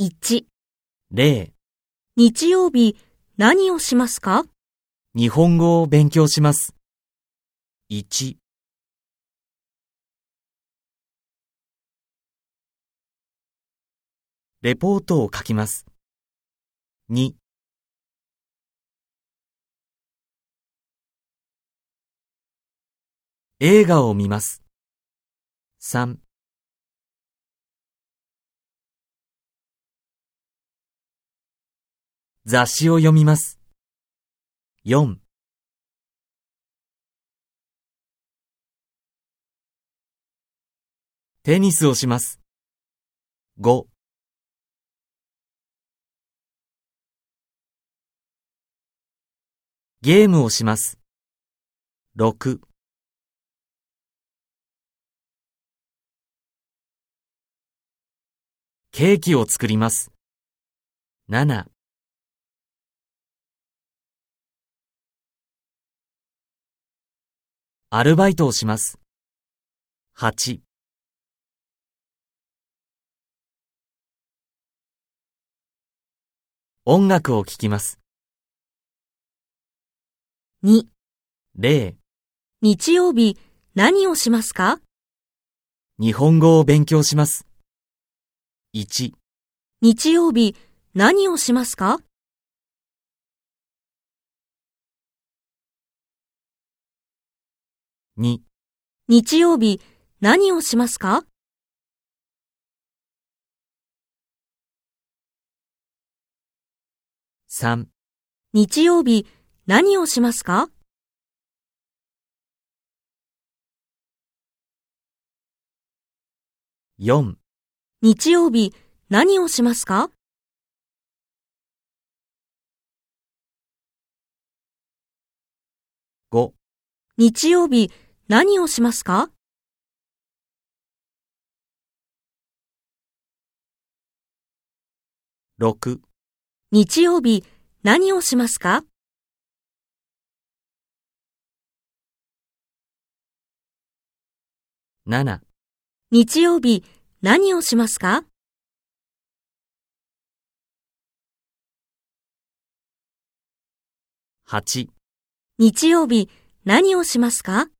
1、例、日曜日何をしますか？日本語を勉強します。1、レポートを書きます。2、映画を見ます。3、雑誌を読みます。4、テニスをします。5、ゲームをします。6、ケーキを作ります。7、アルバイトをします。8、音楽を聴きます。2、例、日曜日何をしますか？日本語を勉強します。1、日曜日何をしますか？2、日曜日何をしますか？3、日曜日何をしますか？4、日曜日何をしますか？5、日曜日何をしますか？6、日曜日何をしますか？7、日曜日何をしますか？8日曜日何をしますか？